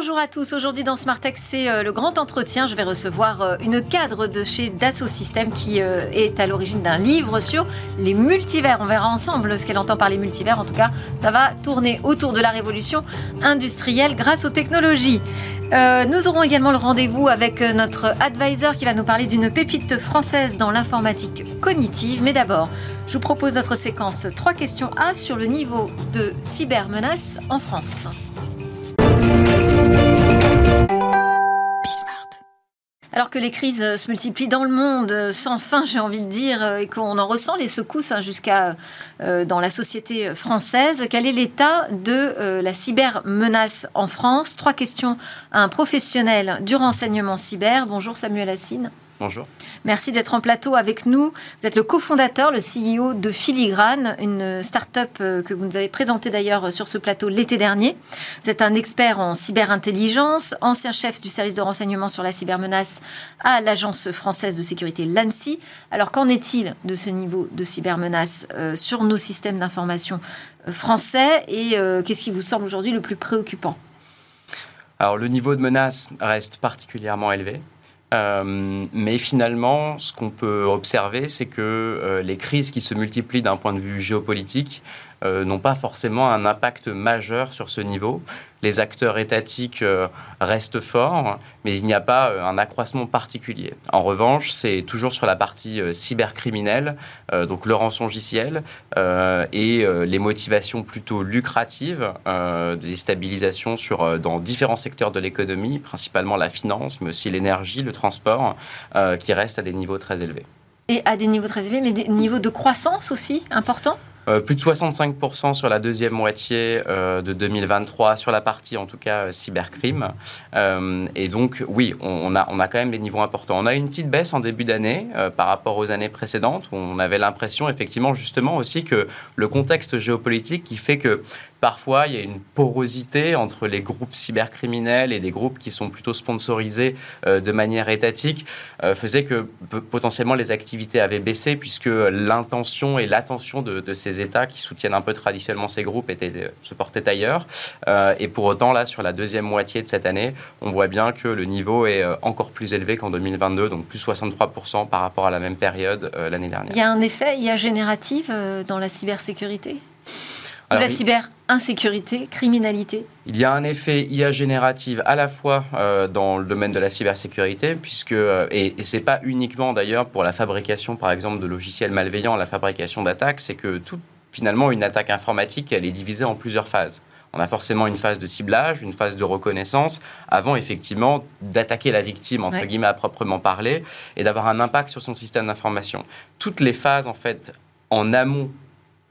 Bonjour à tous. Aujourd'hui dans Smart c'est euh, le grand entretien. Je vais recevoir euh, une cadre de chez Dassault Systèmes qui euh, est à l'origine d'un livre sur les multivers. On verra ensemble ce qu'elle entend par les multivers. En tout cas, ça va tourner autour de la révolution industrielle grâce aux technologies. nous aurons également le rendez-vous avec notre advisor qui va nous parler d'une pépite française dans l'informatique cognitive. Mais d'abord, je vous propose notre séquence 3 questions A sur le niveau de cybermenace en France. Alors que les crises euh, se multiplient dans le monde euh, sans fin, j'ai envie de dire, euh, et qu'on en ressent les secousses hein, jusqu'à dans la société française, quel est l'état de la cybermenace en France? Trois questions à un professionnel du renseignement cyber. Bonjour Samuel Assine. Bonjour. Merci d'être en plateau avec nous. Vous êtes le cofondateur, le CEO de Filigrane, une start-up euh, que vous nous avez présentée d'ailleurs sur ce plateau l'été dernier. Vous êtes un expert en cyberintelligence, ancien chef du service de renseignement sur la cybermenace à l'Agence française de sécurité l'ANSI. Alors qu'en est-il de ce niveau de cybermenace euh, sur nos systèmes d'information euh, français et qu'est-ce qui vous semble aujourd'hui le plus préoccupant? Alors le niveau de menace reste particulièrement élevé. Euh, mais finalement, ce qu'on peut observer, c'est que euh, les crises qui se multiplient d'un point de vue géopolitique euh, n'ont pas forcément un impact majeur sur ce niveau. Les acteurs étatiques euh, restent forts, mais il n'y a pas euh, un accroissement particulier. En revanche, c'est toujours sur la partie cybercriminelle, donc le rançongiciel et les motivations plutôt lucratives, des stabilisations sur, dans différents secteurs de l'économie, principalement la finance, mais aussi l'énergie, le transport, qui restent à des niveaux très élevés. Et à des niveaux très élevés, mais des niveaux de croissance aussi importants? Euh, plus de 65% sur la deuxième moitié euh, de 2023, sur la partie en tout cas euh, cybercrime. et donc, oui, on, a, on a quand même des niveaux importants. On a une petite baisse en début d'année par rapport aux années précédentes, où on avait l'impression effectivement justement aussi que le contexte géopolitique qui fait que Parfois, il y a une porosité entre les groupes cybercriminels et des groupes qui sont plutôt sponsorisés euh, de manière étatique, euh, faisait que potentiellement les activités avaient baissé puisque l'intention et l'attention de, ces États qui soutiennent un peu traditionnellement ces groupes étaient, euh, se portaient ailleurs. et pour autant, là, sur la deuxième moitié de cette année, on voit bien que le niveau est encore plus élevé qu'en 2022, donc plus 63% par rapport à la même période l'année dernière. Il y a un effet IA génératif dans la cybersécurité? La cyber-insécurité, criminalité Il y a un effet IA générative à la fois euh, dans le domaine de la cybersécurité, puisque, euh, et, et ce n'est pas uniquement d'ailleurs pour la fabrication, par exemple, de logiciels malveillants, la fabrication d'attaques, c'est que tout, finalement, une attaque informatique, elle est divisée en plusieurs phases. On a forcément une phase de ciblage, une phase de reconnaissance, avant effectivement d'attaquer la victime, entre guillemets, à proprement parler, et d'avoir un impact sur son système d'information. Toutes les phases, en fait, en amont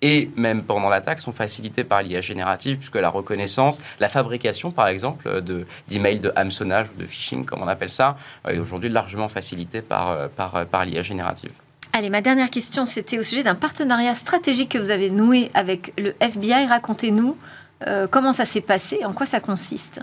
et même pendant l'attaque sont facilitées par l'IA générative, puisque la reconnaissance, la fabrication, par exemple, d'emails de, de hameçonnage ou de phishing, comme on appelle ça, est aujourd'hui largement facilitée par, par l'IA générative. Allez, ma dernière question, c'était au sujet d'un partenariat stratégique que vous avez noué avec le FBI. Racontez-nous euh, comment ça s'est passé, en quoi ça consiste?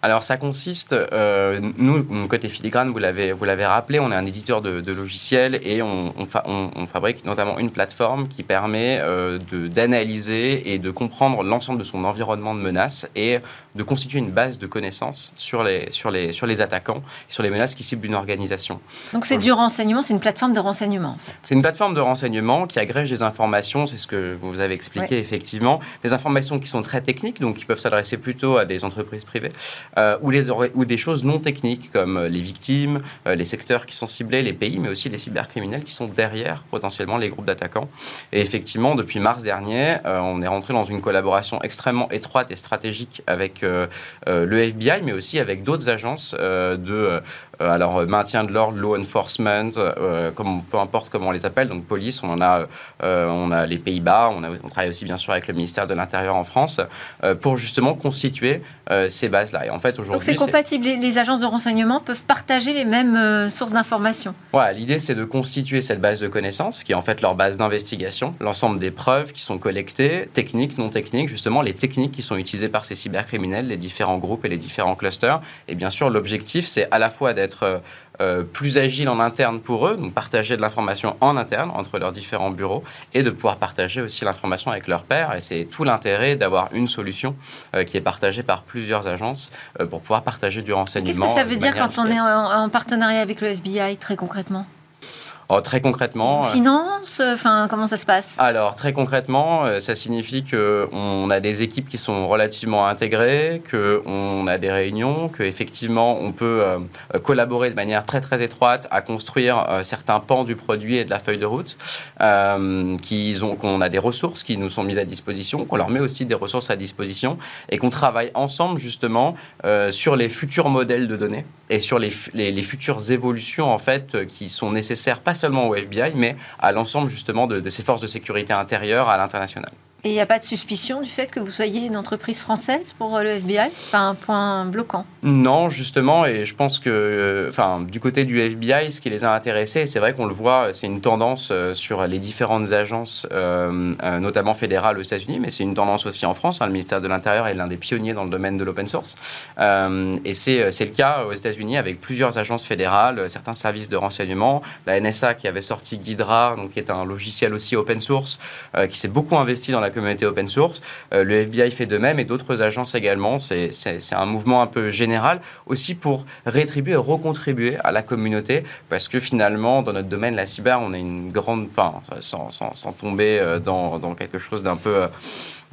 Alors ça consiste, euh, nous, côté Filigrane, vous l'avez, vous l'avez rappelé, on est un éditeur de, logiciels et on, on, fabrique notamment une plateforme qui permet euh, d'analyser et de comprendre l'ensemble de son environnement de menaces et de constituer une base de connaissances sur les, sur les, sur les attaquants sur les menaces qui ciblent une organisation. Donc c'est du renseignement, c'est une plateforme de renseignement en fait. C'est une plateforme de renseignement qui agrège des informations, c'est ce que vous avez expliqué effectivement, des informations qui sont très techniques, donc qui peuvent s'adresser plutôt à des entreprises privées. Euh, ou, les, ou des choses non techniques comme euh, les victimes, euh, les secteurs qui sont ciblés, les pays, mais aussi les cybercriminels qui sont derrière potentiellement les groupes d'attaquants. Et effectivement, depuis mars dernier, on est rentré dans une collaboration extrêmement étroite et stratégique avec le FBI, mais aussi avec d'autres agences de euh, alors, euh, maintien de l'ordre, law enforcement, euh, comme, peu importe comment on les appelle, donc police, on en a, on a les Pays-Bas, on, on, travaille aussi bien sûr avec le ministère de l'Intérieur en France, pour justement constituer ces bases-là. Et en fait, aujourd'hui. Donc c'est compatible, les, agences de renseignement peuvent partager les mêmes sources d'informations Voilà, l'idée c'est de constituer cette base de connaissances, qui est en fait leur base d'investigation, l'ensemble des preuves qui sont collectées, techniques, non techniques, justement les techniques qui sont utilisées par ces cybercriminels, les différents groupes et les différents clusters. Et bien sûr, l'objectif c'est à la fois d'être d'être euh, plus agile en interne pour eux, donc partager de l'information en interne entre leurs différents bureaux et de pouvoir partager aussi l'information avec leurs pairs. Et c'est tout l'intérêt d'avoir une solution euh, qui est partagée par plusieurs agences euh, pour pouvoir partager du renseignement. Qu'est-ce que ça veut dire quand on est en partenariat avec le FBI très concrètement? Oh, très concrètement. Euh, finance Enfin, comment ça se passe? Alors, très concrètement, euh, ça signifie qu'on a des équipes qui sont relativement intégrées, qu'on a des réunions, qu'effectivement, on peut euh, collaborer de manière très, très étroite à construire certains pans du produit et de la feuille de route, qu'on a des ressources qui nous sont mises à disposition, qu'on leur met aussi des ressources à disposition et qu'on travaille ensemble, justement, sur les futurs modèles de données et sur les, les, les futures évolutions, en fait, qui sont nécessaires, pas seulement au FBI, mais à l'ensemble justement de, de ces forces de sécurité intérieure à l'international. Et il n'y a pas de suspicion du fait que vous soyez une entreprise française pour euh, le FBI C'est pas un point bloquant? Non, justement, et je pense que, euh, enfin, du côté du FBI, ce qui les a intéressés, c'est vrai qu'on le voit, c'est une tendance euh, sur les différentes agences, notamment fédérales aux États-Unis, mais c'est une tendance aussi en France. Hein, le ministère de l'Intérieur est l'un des pionniers dans le domaine de l'open source. et c'est le cas aux États-Unis avec plusieurs agences fédérales, certains services de renseignement, la NSA qui avait sorti Ghidra, donc qui est un logiciel aussi open source, qui s'est beaucoup investi dans la communauté open source. Euh, le FBI fait de même et d'autres agences également. C'est un mouvement un peu général aussi pour rétribuer et recontribuer à la communauté parce que finalement, dans notre domaine, la cyber, on est une grande, enfin, sans, tomber euh, dans, dans quelque chose d'un peu...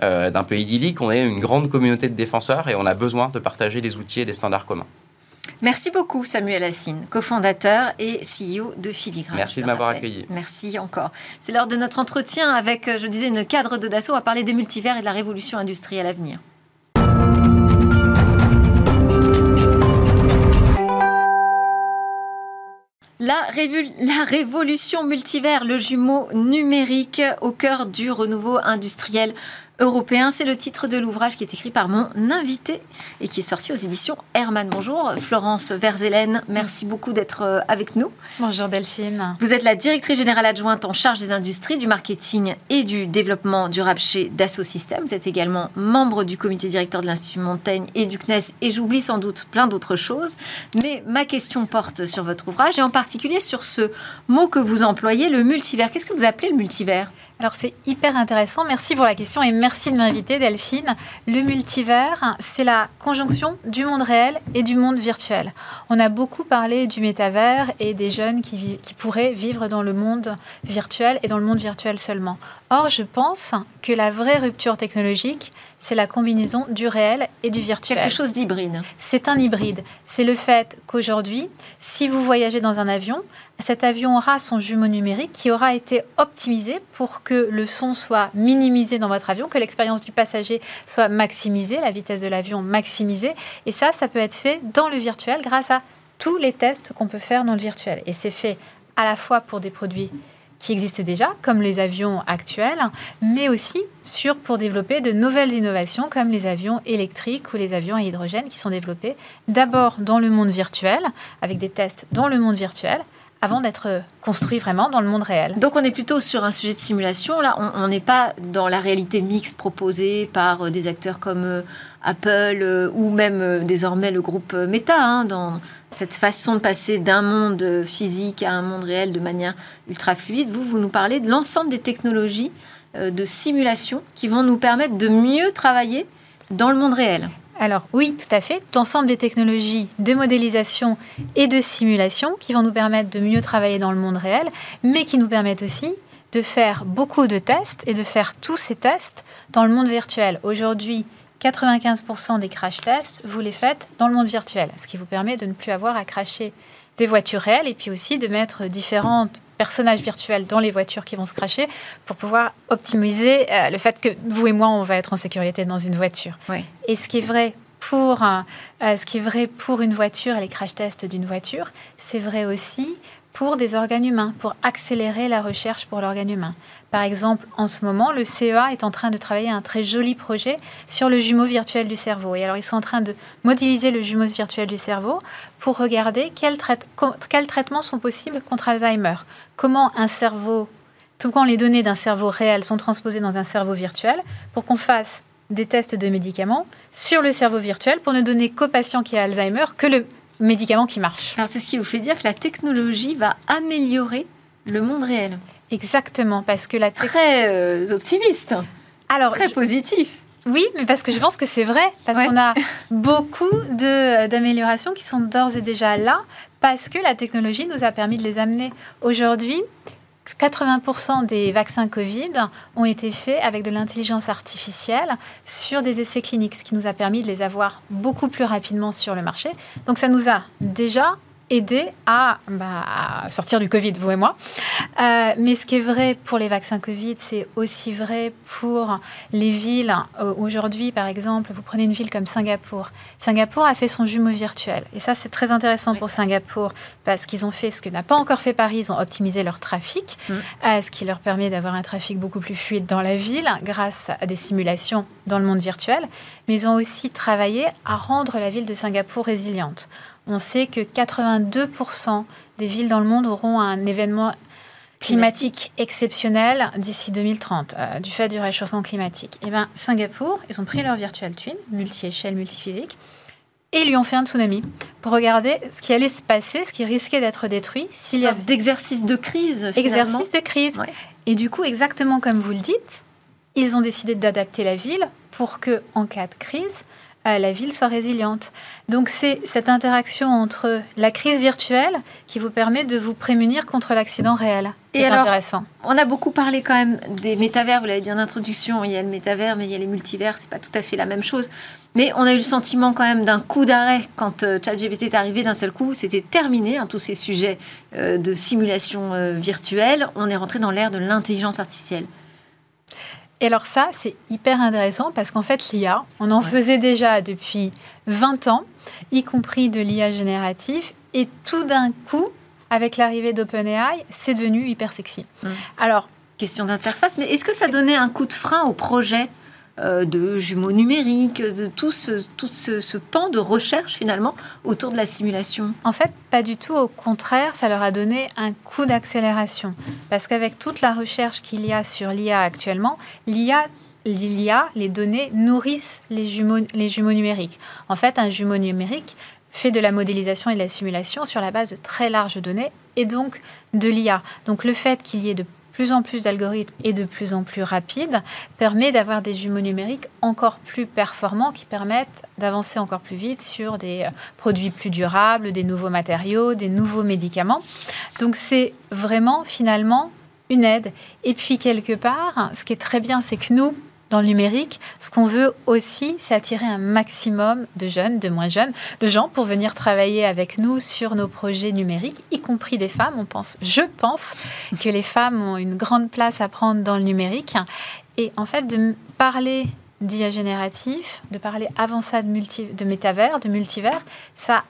Euh, d'un peu idyllique, on est une grande communauté de défenseurs et on a besoin de partager des outils et des standards communs. Merci beaucoup Samuel Assine, cofondateur et CEO de Filigrane. Merci de m'avoir accueilli. Merci encore. C'est l'heure de notre entretien avec, euh, je disais, une cadre de Dassault. On va parler des multivers et de la révolution industrielle à venir. La, la, révolution multivers, le jumeau numérique au cœur du renouveau industriel européen. C'est le titre de l'ouvrage qui est écrit par mon invité et qui est sorti aux éditions Hermann. Bonjour Florence Verzelen, merci beaucoup d'être euh, avec nous. Bonjour Delphine. Vous êtes la directrice générale adjointe en charge des industries, du marketing et du développement durable chez Dassault Systèmes. Vous êtes également membre du comité directeur de l'Institut Montaigne et du CNES et j'oublie sans doute plein d'autres choses. Mais ma question porte sur votre ouvrage et en particulier sur ce mot que vous employez, le multivers. Qu'est-ce que vous appelez le multivers? Alors c'est hyper intéressant. Merci pour la question et merci de m'inviter Delphine. Le multivers, c'est la conjonction du monde réel et du monde virtuel. On a beaucoup parlé du métavers et des jeunes qui, qui pourraient vivre dans le monde virtuel et dans le monde virtuel seulement. Or, je pense que la vraie rupture technologique, c'est la combinaison du réel et du virtuel. Quelque chose d'hybride. C'est un hybride. C'est le fait qu'aujourd'hui, si vous voyagez dans un avion, cet avion aura son jumeau numérique qui aura été optimisé pour que le son soit minimisé dans votre avion, que l'expérience du passager soit maximisée, la vitesse de l'avion maximisée. Et ça, ça peut être fait dans le virtuel grâce à tous les tests qu'on peut faire dans le virtuel. Et c'est fait à la fois pour des produits qui existent déjà, comme les avions actuels, mais aussi sur, pour développer de nouvelles innovations, comme les avions électriques ou les avions à hydrogène, qui sont développés d'abord dans le monde virtuel, avec des tests dans le monde virtuel, avant d'être construits vraiment dans le monde réel. Donc on est plutôt sur un sujet de simulation. Là, on n'est pas dans la réalité mixte proposée par euh, des acteurs comme euh, Apple euh, ou même désormais le groupe Meta, hein, dans cette façon de passer d'un monde physique à un monde réel de manière ultra fluide. Vous, vous nous parlez de l'ensemble des technologies euh, de simulation qui vont nous permettre de mieux travailler dans le monde réel. Alors oui, tout à fait. L'ensemble des technologies de modélisation et de simulation qui vont nous permettre de mieux travailler dans le monde réel, mais qui nous permettent aussi de faire beaucoup de tests et de faire tous ces tests dans le monde virtuel. Aujourd'hui, 95% des crash tests, vous les faites dans le monde virtuel, ce qui vous permet de ne plus avoir à cracher des voitures réelles et puis aussi de mettre différents personnages virtuels dans les voitures qui vont se cracher pour pouvoir optimiser euh, le fait que vous et moi, on va être en sécurité dans une voiture. Et ce qui est vrai pour, euh, ce qui est vrai pour une voiture les crash tests d'une voiture, c'est vrai aussi pour des organes humains, pour accélérer la recherche pour l'organe humain. Par exemple, en ce moment, le CEA est en train de travailler un très joli projet sur le jumeau virtuel du cerveau. Et alors, ils sont en train de modéliser le jumeau virtuel du cerveau pour regarder quels, quels traitements sont possibles contre Alzheimer. Comment un cerveau, tout quand les données d'un cerveau réel sont transposées dans un cerveau virtuel, pour qu'on fasse des tests de médicaments sur le cerveau virtuel pour ne donner qu'au patient qui a Alzheimer que le médicament qui marche. Alors c'est ce qui vous fait dire que la technologie va améliorer le monde réel. Exactement, parce que la très euh, optimiste. Alors très positif. Oui, mais parce que je pense que c'est vrai, parce qu'on a beaucoup d'améliorations qui sont d'ores et déjà là, parce que la technologie nous a permis de les amener. Aujourd'hui, 80% des vaccins Covid ont été faits avec de l'intelligence artificielle sur des essais cliniques, ce qui nous a permis de les avoir beaucoup plus rapidement sur le marché. Donc ça nous a déjà aider à, bah, sortir du Covid, vous et moi. Euh, mais ce qui est vrai pour les vaccins Covid, c'est aussi vrai pour les villes. Euh, aujourd'hui, par exemple, vous prenez une ville comme Singapour. Singapour a fait son jumeau virtuel. Et ça, c'est très intéressant pour Singapour parce qu'ils ont fait ce que n'a pas encore fait Paris. Ils ont optimisé leur trafic, mm. euh, ce qui leur permet d'avoir un trafic beaucoup plus fluide dans la ville grâce à des simulations dans le monde virtuel. Mais ils ont aussi travaillé à rendre la ville de Singapour résiliente on sait que 82% des villes dans le monde auront un événement climatique exceptionnel d'ici 2030, euh, du fait du réchauffement climatique. Et eh bien, Singapour, ils ont pris leur virtual twin, multi-échelle, multi-physique, et lui ont fait un tsunami pour regarder ce qui allait se passer, ce qui risquait d'être détruit. S'il y avait d'exercice de crise. Finalement. Exercice de crise. Et du coup, exactement comme vous le dites, ils ont décidé d'adapter la ville pour que, en cas de crise, la ville soit résiliente. Donc c'est cette interaction entre la crise virtuelle qui vous permet de vous prémunir contre l'accident réel. C'est intéressant. On a beaucoup parlé quand même des métavers, vous l'avez dit en introduction, il y a le métavers, mais il y a les multivers, c'est pas tout à fait la même chose. Mais on a eu le sentiment quand même d'un coup d'arrêt quand euh, ChatGPT est arrivé d'un seul coup. C'était terminé, hein, tous ces sujets euh, de simulation euh, virtuelle. On est rentré dans l'ère de l'intelligence artificielle. Et alors ça, c'est hyper intéressant parce qu'en fait, l'IA, on en faisait déjà depuis 20 ans, y compris de l'IA générative, et tout d'un coup, avec l'arrivée d'OpenAI, c'est devenu hyper sexy. Mmh. Alors, question d'interface, mais est-ce que ça donnait un coup de frein au projet? De jumeaux numériques, de tout, ce, tout ce, pan de recherche finalement autour de la simulation En fait, pas du tout. Au contraire, ça leur a donné un coup d'accélération. Parce qu'avec toute la recherche qu'il y a sur l'IA actuellement, l'IA l'IA, les données nourrissent les jumeaux, les jumeaux numériques. En fait, un jumeau numérique fait de la modélisation et de la simulation sur la base de très larges données et donc de l'IA. Donc le fait qu'il y ait de plus en plus d'algorithmes et de plus en plus rapides permet d'avoir des jumeaux numériques encore plus performants qui permettent d'avancer encore plus vite sur des euh, produits plus durables, des nouveaux matériaux, des nouveaux médicaments. Donc c'est vraiment finalement une aide. Et puis quelque part, ce qui est très bien, c'est que nous, dans le numérique, ce qu'on veut aussi, c'est attirer un maximum de jeunes, de moins jeunes, de gens pour venir travailler avec nous sur nos projets numériques, y compris des femmes. On pense, je pense, que les femmes ont une grande place à prendre dans le numérique. Et en fait, de parler d'IA génératif, de parler avant ça de, de métavers, de multivers, ça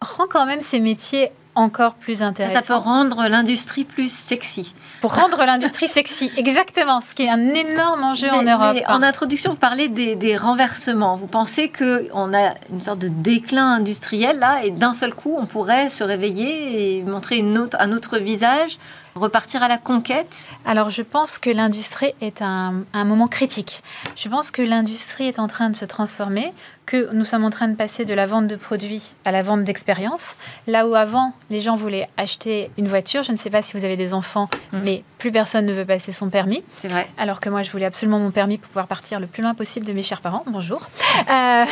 rend quand même ces métiers encore plus intéressant. Ça, peut rendre l'industrie plus sexy. Pour rendre l'industrie sexy, exactement, ce qui est un énorme enjeu en Europe. en introduction, vous parlez des, renversements. Vous pensez qu'on a une sorte de déclin industriel là, et d'un seul coup, on pourrait se réveiller et montrer une autre, un autre visage repartir à la conquête Alors je pense que l'industrie est un, un, moment critique. Je pense que l'industrie est en train de se transformer, que nous sommes en train de passer de la vente de produits à la vente d'expériences. Là où avant, les gens voulaient acheter une voiture, je ne sais pas si vous avez des enfants, mmh. mais plus personne ne veut passer son permis. C'est vrai. Alors que moi, je voulais absolument mon permis pour pouvoir partir le plus loin possible de mes chers parents. Bonjour. Euh,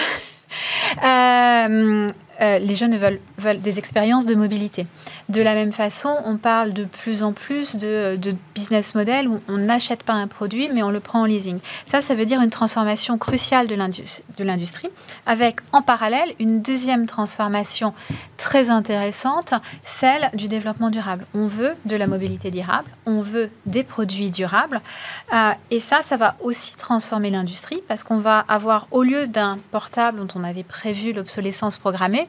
euh, euh, les jeunes veulent, veulent, des expériences de mobilité. De la même façon, on parle de plus en plus de, business model où on n'achète pas un produit, mais on le prend en leasing. Ça, ça veut dire une transformation cruciale de l'industrie, avec en parallèle une deuxième transformation très intéressante, celle du développement durable. On veut de la mobilité durable, on veut des produits durables, euh, et ça, ça va aussi transformer l'industrie parce qu'on va avoir, au lieu d'un portable dont on avait prévu l'obsolescence programmée,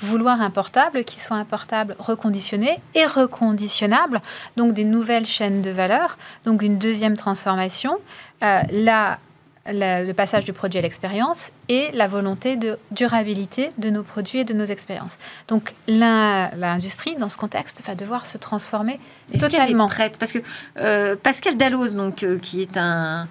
vouloir un portable qui soit un portable reconditionné et reconditionnable, donc des nouvelles chaînes de valeur, donc une deuxième transformation. Euh, le passage du produit à l'expérience et la volonté de durabilité de nos produits et de nos expériences. Donc l'industrie, dans ce contexte, va devoir se transformer totalement. Est prête? Parce que euh, Pascal Dalloz, donc, euh, qui est un,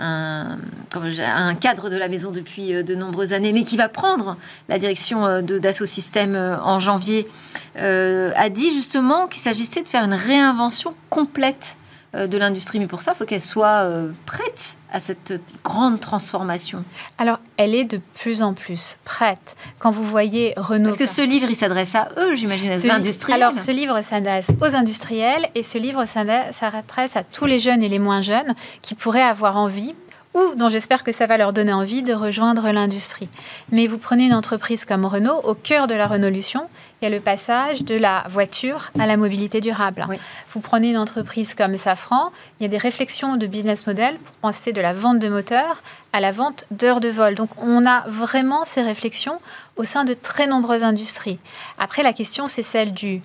un, cadre de la maison depuis euh, de nombreuses années, mais qui va prendre la direction euh, de Dassault Systèmes en janvier, a dit justement qu'il s'agissait de faire une réinvention complète euh, de l'industrie. Mais pour ça, il faut qu'elle soit euh, prête à cette grande transformation. Alors, elle est de plus en plus prête. Quand vous voyez Renault... Parce que ce livre, il s'adresse à eux, j'imagine, aux industriels. Alors, ce livre s'adresse aux industriels et ce livre s'adresse à tous les jeunes et les moins jeunes qui pourraient avoir envie ou dont j'espère que ça va leur donner envie de rejoindre l'industrie. Mais vous prenez une entreprise comme Renault, au cœur de la Renaulution, il y a le passage de la voiture à la mobilité durable. Vous prenez une entreprise comme Safran, il y a des réflexions de business model pour penser de la vente de moteurs à la vente d'heures de vol. Donc on a vraiment ces réflexions au sein de très nombreuses industries. Après, la question, c'est celle du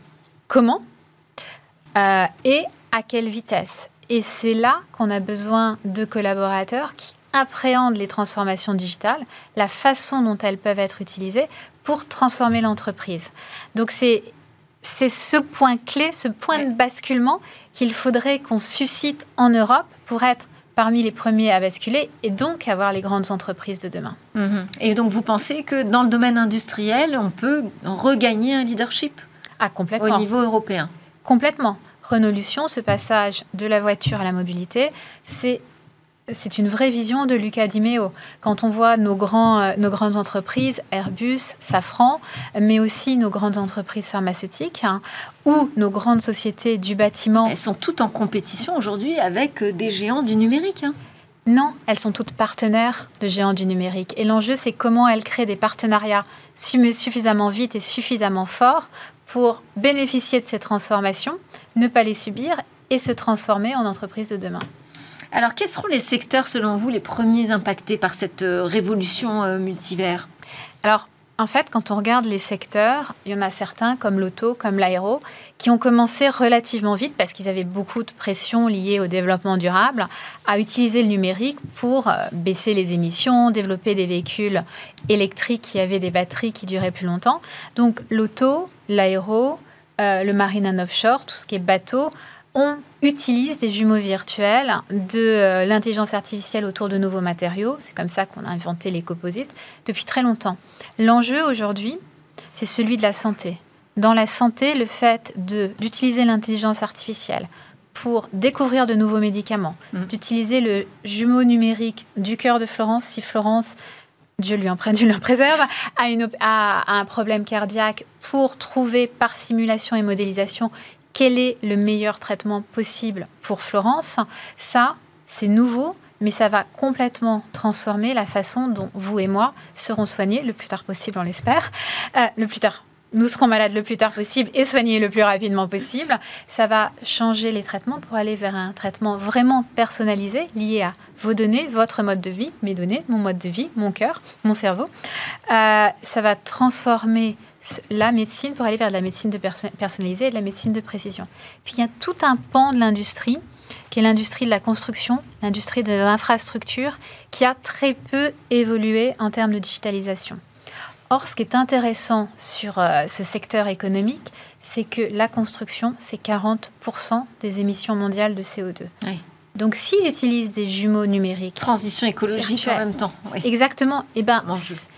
comment euh, et à quelle vitesse. Et c'est là qu'on a besoin de collaborateurs qui appréhendent les transformations digitales, la façon dont elles peuvent être utilisées pour transformer l'entreprise. Donc c'est c'est ce point clé, ce point de basculement qu'il faudrait qu'on suscite en Europe pour être parmi les premiers à basculer et donc avoir les grandes entreprises de demain. Mhm. Et donc vous pensez que dans le domaine industriel, on peut regagner un leadership ah, complètement. au niveau européen? Complètement. Renaulution, ce passage de la voiture à la mobilité, c'est c'est une vraie vision de Luca Di Meo. Quand on voit nos, grands, euh, nos grandes entreprises, Airbus, Safran, mais aussi nos grandes entreprises pharmaceutiques hein, ou nos grandes sociétés du bâtiment. Elles sont toutes en compétition aujourd'hui avec euh, des géants du numérique. Hein. Non, elles sont toutes partenaires de géants du numérique. Et l'enjeu, c'est comment elles créent des partenariats suffisamment vite et suffisamment forts pour bénéficier de ces transformations, ne pas les subir et se transformer en entreprise de demain. Alors, quels seront les secteurs, selon vous, les premiers impactés par cette euh, révolution euh, multivers? Alors, en fait, quand on regarde les secteurs, il y en a certains, comme l'auto, comme l'aéro, qui ont commencé relativement vite, parce qu'ils avaient beaucoup de pression liée au développement durable, à utiliser le numérique pour euh, baisser les émissions, développer des véhicules électriques qui avaient des batteries qui duraient plus longtemps. Donc l'auto, l'aéro, le marine and offshore, tout ce qui est bateau, on utilise des jumeaux virtuels de euh, l'intelligence artificielle autour de nouveaux matériaux. C'est comme ça qu'on a inventé les composites depuis très longtemps. L'enjeu aujourd'hui, c'est celui de la santé. Dans la santé, le fait d'utiliser l'intelligence artificielle pour découvrir de nouveaux médicaments, mmh. d'utiliser le jumeau numérique du cœur de Florence, si Florence Dieu lui en prenne, Dieu lui en préserve, à un problème cardiaque pour trouver par simulation et modélisation quel est le meilleur traitement possible pour Florence, ça, c'est nouveau, mais ça va complètement transformer la façon dont vous et moi serons soignés le plus tard possible, on l'espère. Euh, le plus tard, nous serons malades le plus tard possible et soignés le plus rapidement possible. Ça va changer les traitements pour aller vers un traitement vraiment personnalisé, lié à vos données, votre mode de vie, mes données, mon mode de vie, mon cœur, mon cerveau. Euh, ça va transformer la médecine pour aller vers de la médecine de personnalisée et de la médecine de précision. Puis il y a tout un pan de l'industrie qui est l'industrie de la construction, l'industrie de l'infrastructure, qui a très peu évolué en termes de digitalisation. Or, ce qui est intéressant sur euh, ce secteur économique, c'est que la construction, c'est 40% des émissions mondiales de CO2. Donc, s'ils utilisent des jumeaux numériques... Transition écologique en même temps. Exactement. Et eh ben,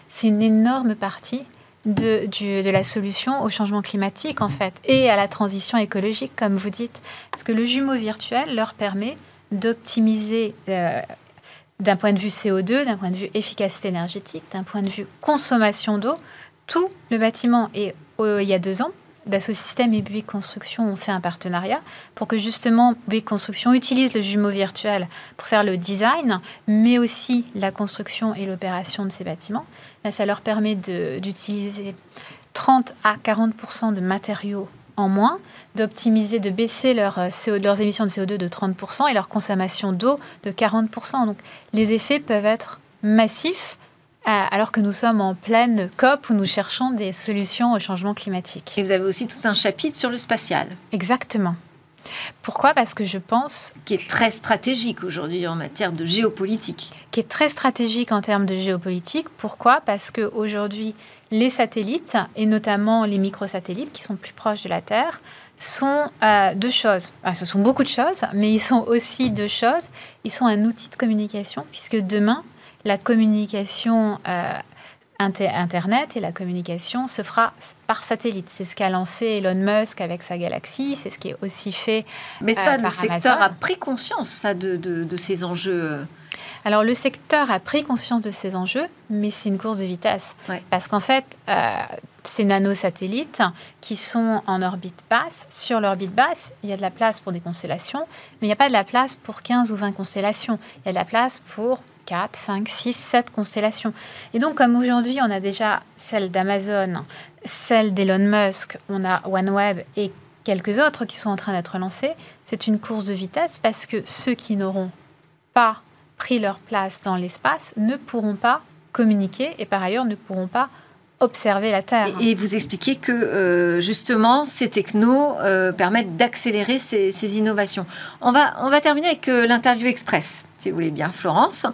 c'est une énorme partie de, la solution au changement climatique, en fait, et à la transition écologique, comme vous dites. Parce que le jumeau virtuel leur permet d'optimiser euh, d'un point de vue CO2, d'un point de vue efficacité énergétique, d'un point de vue consommation d'eau, tout le bâtiment. Et euh, il y a deux ans, Dassault et Buick Construction ont fait un partenariat pour que justement Buick Construction utilise le jumeau virtuel pour faire le design, mais aussi la construction et l'opération de ces bâtiments. ça leur permet d'utiliser 30 à 40 de matériaux en moins, d'optimiser, de baisser leur euh, CO, leurs émissions de CO2 de 30 et leur consommation d'eau de 40 Donc les effets peuvent être massifs euh, alors que nous sommes en pleine COP où nous cherchons des solutions au changement climatique. Et vous avez aussi tout un chapitre sur le spatial. Exactement. Pourquoi? Parce que je pense... Qui est très stratégique aujourd'hui en matière de géopolitique. Qui est très stratégique en termes de géopolitique. Pourquoi? Parce qu'aujourd'hui, les satellites, et notamment les microsatellites qui sont plus proches de la Terre, sont euh, deux choses. Ce sont beaucoup de choses, mais ils sont aussi deux choses. Ils sont un outil de communication, puisque demain, la communication euh, Internet et la communication se fera par satellite. C'est ce qu'a lancé Elon Musk avec sa galaxie, c'est ce qui est aussi fait. Mais ça, le secteur a pris conscience ça, de, de ces enjeux alors le secteur a pris conscience de ces enjeux, mais c'est une course de vitesse. Parce qu'en fait, euh, ces nanosatellites qui sont en orbite basse, sur l'orbite basse, il y a de la place pour des constellations, mais il n'y a pas de la place pour 15 ou 20 constellations. Il y a de la place pour 4, 5, 6, 7 constellations. Et donc, comme aujourd'hui, on a déjà celle d'Amazon, celle d'Elon Musk, on a OneWeb et quelques autres qui sont en train d'être lancés, c'est une course de vitesse parce que ceux qui n'auront pas pris leur place dans l'espace ne pourront pas communiquer et par ailleurs ne pourront pas observer la Terre. Et, vous expliquez que euh, justement ces technos euh, permettent d'accélérer ces, innovations. On va, on va terminer avec euh, l'interview express, si vous voulez bien, Florence.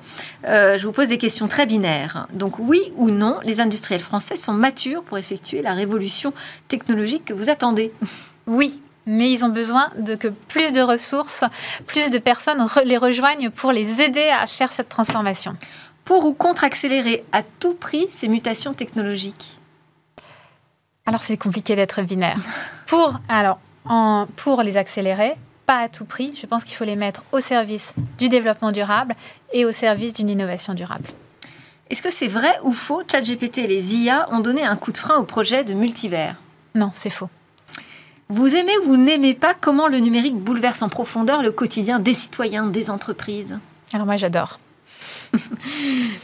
je vous pose des questions très binaires. Donc oui ou non, les industriels français sont matures pour effectuer la révolution technologique que vous attendez Oui, mais ils ont besoin de que plus de ressources, plus de personnes les rejoignent pour les aider à faire cette transformation. Pour ou contre accélérer à tout prix ces mutations technologiques Alors c'est compliqué d'être binaire. Pour, alors, en, pour les accélérer, pas à tout prix, je pense qu'il faut les mettre au service du développement durable et au service d'une innovation durable. Est-ce que c'est vrai ou faux? ChatGPT et les IA ont donné un coup de frein au projet de multivers Non, c'est faux. Vous aimez ou vous n'aimez pas comment le numérique bouleverse en profondeur le quotidien des citoyens, des entreprises? Alors moi j'adore.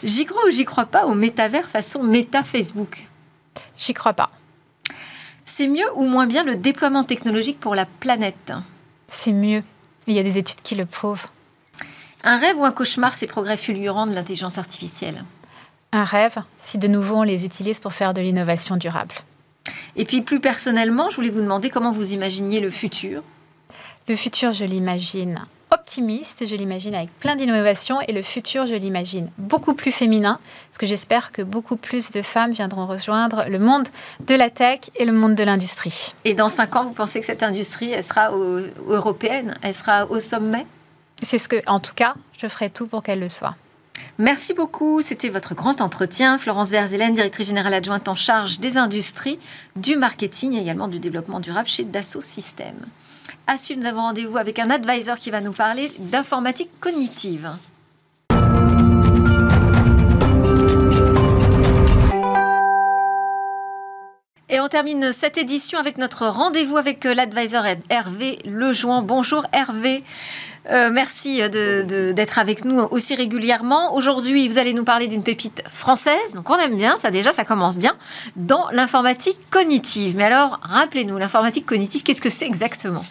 J'y crois ou j'y crois pas au métavers façon méta Facebook? J'y crois pas. C'est mieux ou moins bien le déploiement technologique pour la planète? C'est mieux. Il y a des études qui le prouvent. Un rêve ou un cauchemar, ces progrès fulgurants de l'intelligence artificielle Un rêve, si de nouveau on les utilise pour faire de l'innovation durable. Et puis plus personnellement, je voulais vous demander comment vous imaginiez le futur? Le futur, je l'imagine optimiste, je l'imagine avec plein d'innovations et le futur, je l'imagine beaucoup plus féminin, parce que j'espère que beaucoup plus de femmes viendront rejoindre le monde de la tech et le monde de l'industrie. Et dans cinq ans, vous pensez que cette industrie, elle sera européenne, elle sera au sommet? C'est ce que, en tout cas, je ferai tout pour qu'elle le soit. Merci beaucoup. C'était votre grand entretien. Florence Verzelen, directrice générale adjointe en charge des industries, du marketing et également du développement durable chez Dassault Systèmes. À suivre, nous avons rendez-vous avec un advisor qui va nous parler d'informatique cognitive. Et on termine cette édition avec notre rendez-vous avec euh, l'advisor Hervé Lejoin. Bonjour Hervé. Euh, merci d'être avec nous aussi régulièrement. Aujourd'hui, vous allez nous parler d'une pépite française, donc on aime bien, ça déjà, ça commence bien, dans l'informatique cognitive. Mais alors, rappelez-nous, l'informatique cognitive, qu'est-ce que c'est exactement?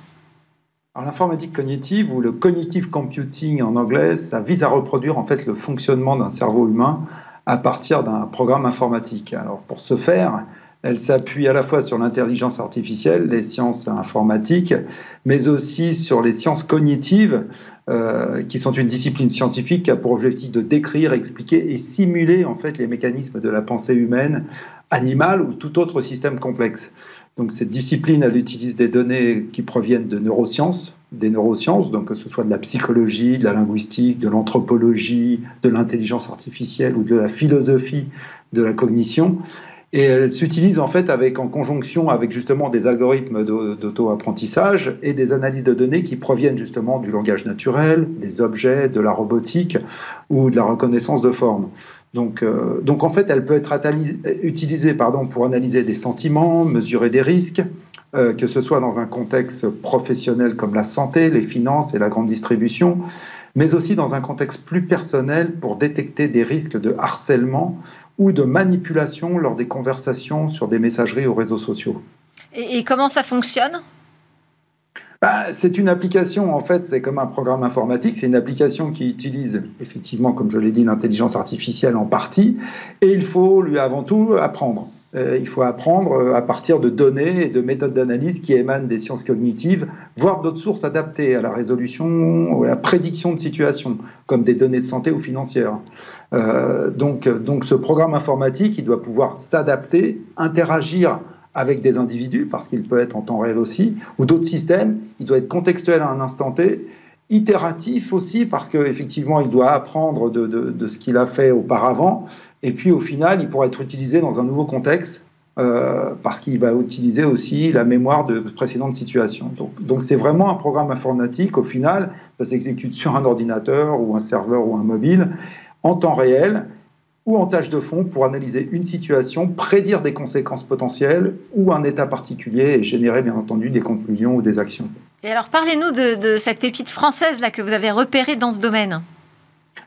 L'informatique cognitive ou le cognitive computing en anglais, ça vise à reproduire en fait le fonctionnement d'un cerveau humain à partir d'un programme informatique. Alors pour ce faire, elle s'appuie à la fois sur l'intelligence artificielle, les sciences informatiques, mais aussi sur les sciences cognitives, euh, qui sont une discipline scientifique qui a pour objectif de décrire, expliquer et simuler en fait les mécanismes de la pensée humaine, animale ou tout autre système complexe. Donc cette discipline, elle utilise des données qui proviennent de neurosciences, des neurosciences, donc que ce soit de la psychologie, de la linguistique, de l'anthropologie, de l'intelligence artificielle ou de la philosophie de la cognition, et elle s'utilise en fait avec, en conjonction avec justement des algorithmes d'auto-apprentissage et des analyses de données qui proviennent justement du langage naturel, des objets, de la robotique ou de la reconnaissance de formes. Donc, euh, donc en fait, elle peut être utilisée pardon, pour analyser des sentiments, mesurer des risques, euh, que ce soit dans un contexte professionnel comme la santé, les finances et la grande distribution, mais aussi dans un contexte plus personnel pour détecter des risques de harcèlement ou de manipulation lors des conversations sur des messageries aux réseaux sociaux. Et, comment ça fonctionne? Bah, c'est une application, en fait, c'est comme un programme informatique, c'est une application qui utilise effectivement, comme je l'ai dit, l'intelligence artificielle en partie, et il faut lui avant tout apprendre. Euh, il faut apprendre euh, à partir de données et de méthodes d'analyse qui émanent des sciences cognitives, voire d'autres sources adaptées à la résolution ou à la prédiction de situations, comme des données de santé ou financières. Euh, donc, donc ce programme informatique, il doit pouvoir s'adapter, interagir avec des individus, parce qu'il peut être en temps réel aussi, ou d'autres systèmes, il doit être contextuel à un instant T, itératif aussi, parce qu'effectivement, il doit apprendre de, de ce qu'il a fait auparavant, et puis au final, il pourra être utilisé dans un nouveau contexte euh, parce qu'il va utiliser aussi la mémoire de précédentes situations. Donc, c'est vraiment un programme informatique. Au final, ça s'exécute sur un ordinateur ou un serveur ou un mobile en temps réel ou en tâche de fond pour analyser une situation, prédire des conséquences potentielles ou un état particulier et générer bien entendu des conclusions ou des actions. Et alors parlez-nous de, de cette pépite française là que vous avez repérée dans ce domaine.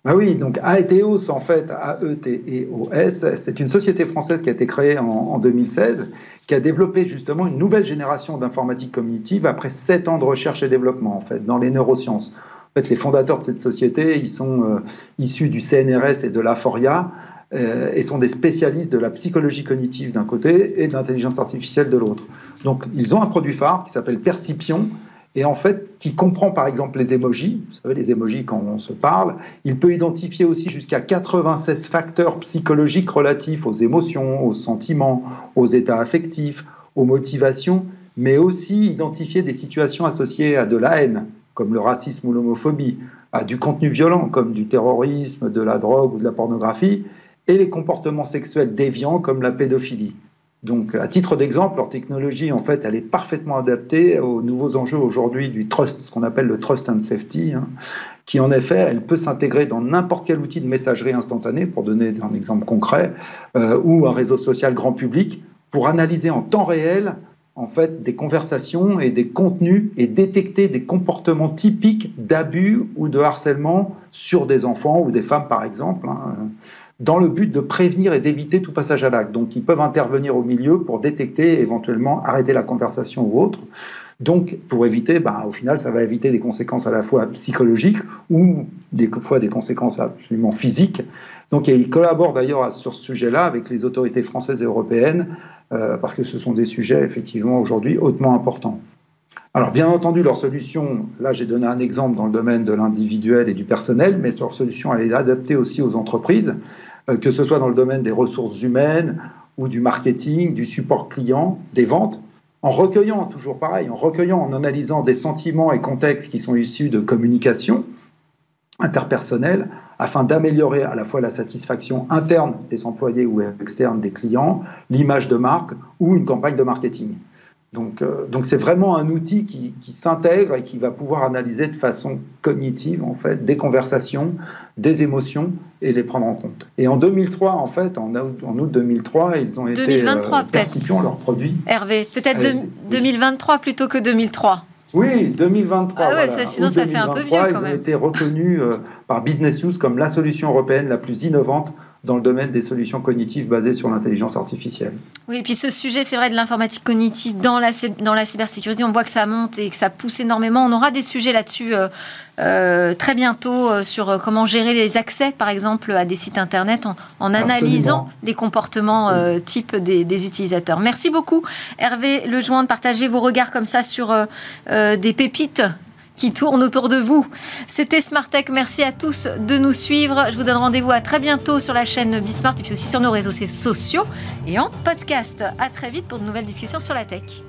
Ben oui, donc Aeteos, en fait, A-E-T-E-O-S, c'est une société française qui a été créée en, 2016, qui a développé justement une nouvelle génération d'informatique cognitive après sept ans de recherche et développement, en fait, dans les neurosciences. En fait, les fondateurs de cette société, ils sont euh, issus du CNRS et de l'AFORIA, et sont des spécialistes de la psychologie cognitive d'un côté et de l'intelligence artificielle de l'autre. Donc, ils ont un produit phare qui s'appelle Percipion, et en fait qui comprend par exemple les émojis, vous savez les émojis quand on se parle, il peut identifier aussi jusqu'à 96 facteurs psychologiques relatifs aux émotions, aux sentiments, aux états affectifs, aux motivations, mais aussi identifier des situations associées à de la haine, comme le racisme ou l'homophobie, à du contenu violent, comme du terrorisme, de la drogue ou de la pornographie, et les comportements sexuels déviants, comme la pédophilie. Donc, à titre d'exemple, leur technologie, en fait, elle est parfaitement adaptée aux nouveaux enjeux aujourd'hui du trust, ce qu'on appelle le trust and safety, hein, qui, en effet, elle peut s'intégrer dans n'importe quel outil de messagerie instantanée, pour donner un exemple concret, euh, ou un réseau social grand public, pour analyser en temps réel, en fait, des conversations et des contenus et détecter des comportements typiques d'abus ou de harcèlement sur des enfants ou des femmes, par exemple. Hein dans le but de prévenir et d'éviter tout passage à l'acte. Donc, ils peuvent intervenir au milieu pour détecter, éventuellement arrêter la conversation ou autre. Donc, pour éviter, bah, au final, ça va éviter des conséquences à la fois psychologiques ou des fois des conséquences absolument physiques. Donc, ils collaborent d'ailleurs sur ce sujet-là avec les autorités françaises et européennes, euh, parce que ce sont des sujets effectivement aujourd'hui hautement importants. Alors, bien entendu, leur solution, là j'ai donné un exemple dans le domaine de l'individuel et du personnel, mais leur solution, elle est adaptée aussi aux entreprises. Euh, que ce soit dans le domaine des ressources humaines ou du marketing, du support client, des ventes, en recueillant, toujours pareil, en recueillant, en analysant des sentiments et contextes qui sont issus de communication interpersonnelle, afin d'améliorer à la fois la satisfaction interne des employés ou externe des clients, l'image de marque ou une campagne de marketing. Donc, euh, donc c'est vraiment un outil qui, s'intègre et qui va pouvoir analyser de façon cognitive en fait des conversations, des émotions et les prendre en compte. Et en 2003 en fait, en août, 2003, ils ont 2023 été euh, leurs produits. Hervé, peut-être 2023 plutôt que 2003. Oui, 2023. Ah sinon ça fait un peu vieux quand même. Ils ont été reconnus euh, par Business News comme la solution européenne la plus innovante dans le domaine des solutions cognitives basées sur l'intelligence artificielle. Oui, et puis ce sujet, c'est vrai, de l'informatique cognitive dans la, dans la cybersécurité, on voit que ça monte et que ça pousse énormément. On aura des sujets là-dessus euh, euh, très bientôt euh, sur comment gérer les accès, par exemple, à des sites Internet en, analysant les comportements type des, des, utilisateurs. Merci beaucoup, Hervé Lejoin, de partager vos regards comme ça sur des pépites qui tourne autour de vous. C'était Smart Tech. Merci à tous de nous suivre. Je vous donne rendez-vous à très bientôt sur la chaîne Bismart et puis aussi sur nos réseaux sociaux et en podcast. À très vite pour de nouvelles discussions sur la tech.